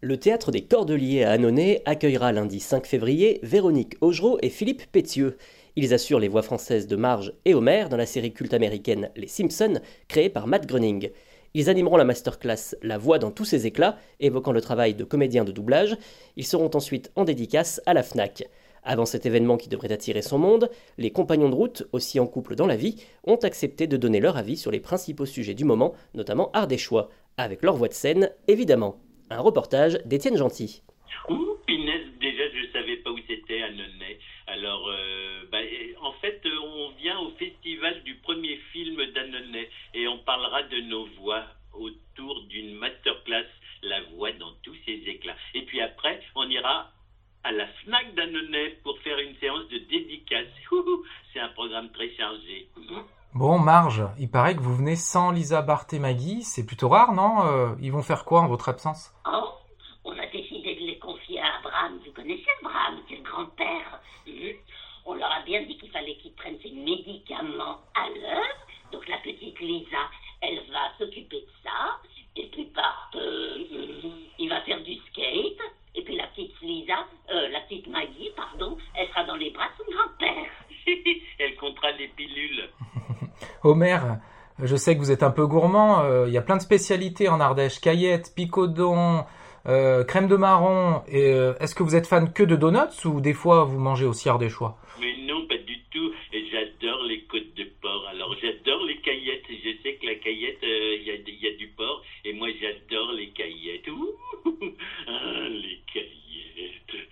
Le théâtre des Cordeliers à Annonay accueillera lundi 5 février Véronique Augereau et Philippe Pétieux. Ils assurent les voix françaises de Marge et Homer dans la série culte américaine Les Simpsons, créée par Matt Groening. Ils animeront la masterclass La voix dans tous ses éclats, évoquant le travail de comédien de doublage. Ils seront ensuite en dédicace à la FNAC. Avant cet événement qui devrait attirer son monde, les compagnons de route, aussi en couple dans la vie, ont accepté de donner leur avis sur les principaux sujets du moment, notamment ardéchois, avec leur voix de scène, évidemment. Un reportage d'Étienne Gentil. Ouh, déjà je savais pas où c'était à Alors, euh, bah, en fait, on vient au festival du premier film d'Annonay et on parlera de nos voix autour d'une masterclass, la voix dans tous ses éclats. Et puis après, on ira à la FNAC d'Annonay pour faire une séance de dédicace. C'est un programme très chargé. Bon, Marge, il paraît que vous venez sans Lisa Barthes et Maggie. C'est plutôt rare, non euh, Ils vont faire quoi en votre absence? Oh, on a décidé de les confier à Abraham. Vous connaissez Abraham, c'est le grand-père? Hmm. On leur a bien dit qu'il fallait qu'ils prennent ses médicaments à l'heure. Donc la petite Lisa, elle va s'occuper de ça. Et puis Bart, euh, il va faire du skate. Et puis la petite Lisa, euh, la petite Maggie, pardon, elle sera dans les bras de son grand-père. elle comptera les pilules. Homer, je sais que vous êtes un peu gourmand. euh, Il y a plein de spécialités en Ardèche. Caillettes, picodon, euh, crème de marron. Euh, est-ce que vous êtes fan que de donuts ou des fois vous mangez aussi ardéchois? Mais non, pas du tout. J'adore les côtes de porc. Alors j'adore les caillettes. Je sais que la caillette, il y, a, du porc. Et moi j'adore les caillettes. Ouh, ah, les caillettes.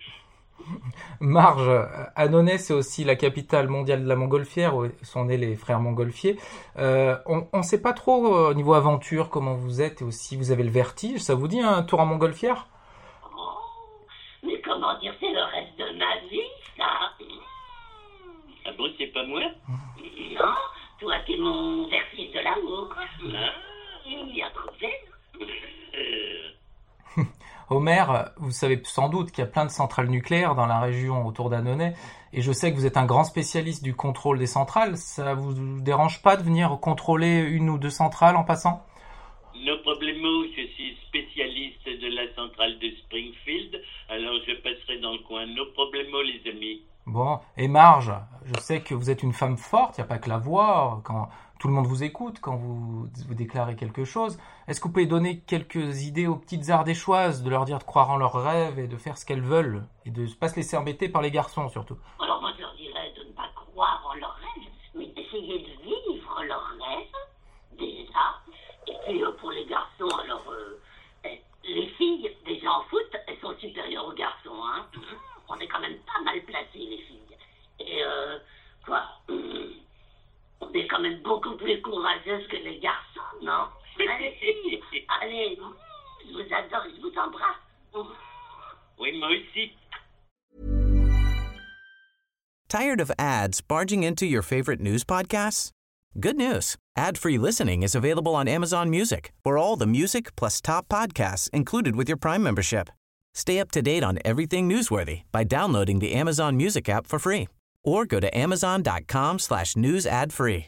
Marge, euh, Annonay, c'est aussi la capitale mondiale de la montgolfière, où sont nés les frères montgolfiers. Euh, on ne sait pas trop euh, au niveau aventure comment vous êtes et aussi vous avez le vertige. Ça vous dit un tour en montgolfière? Oh, mais comment dire, c'est le reste de ma vie, ça? Ah bon, c'est pas moi? Non, toi, t'es mon vertige de l'amour. Ah, Il y a trouvé. euh, Homer, vous savez sans doute qu'il y a plein de centrales nucléaires dans la région autour d'Annonay, et je sais que vous êtes un grand spécialiste du contrôle des centrales. Ça vous dérange pas de venir contrôler une ou deux centrales en passant? No problemo, je suis spécialiste de la centrale de Springfield, alors je passerai dans le coin. No problemo, les amis. Bon, et Marge, je sais que vous êtes une femme forte, il n'y a pas que la voix, quand tout le monde vous écoute, quand vous, vous déclarez quelque chose. Est-ce que vous pouvez donner quelques idées aux petites ardéchoises, de leur dire de croire en leurs rêves et de faire ce qu'elles veulent, et de ne pas se laisser embêter par les garçons surtout? Alors moi, je leur dirais de ne pas croire en leurs rêves, mais d'essayer de même plus courageuses que les garçons, non Allez, allez, mm, je vous adore, je vous embrasse. Mm. Oui, moi aussi. Tired of ads barging into your favorite news podcasts? Good news. Ad-free listening is available on Amazon Music for all the music plus top podcasts included with your Prime membership. Stay up to date on everything newsworthy by downloading the Amazon Music app for free or go to amazon.com slash news ad free.